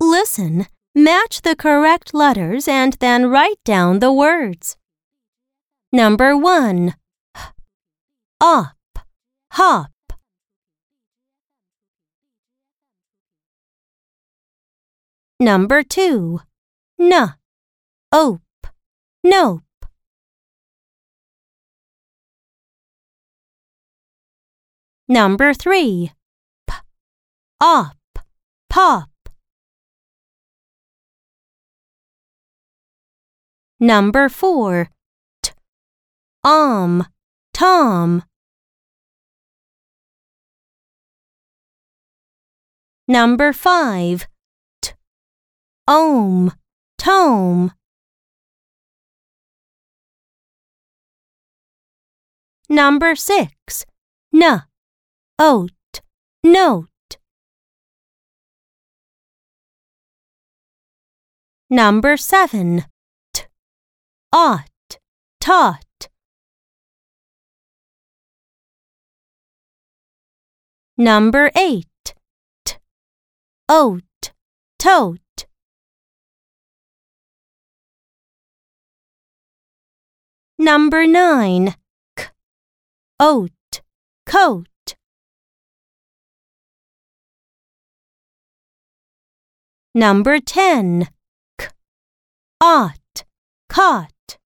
Listen, match the correct letters and then write down the words. Number 1. Up, hop. Number 2. N, ope, nope. Number 3. P, op, pop. Number 4. T, om, tom. Number 5. T, ohm, tome. Number 6. N, oat, note. Number 7. Ought, taught. Number 8. T, oat, tote. Number 9. K, oat, coat. Number 10. K, ought, caught.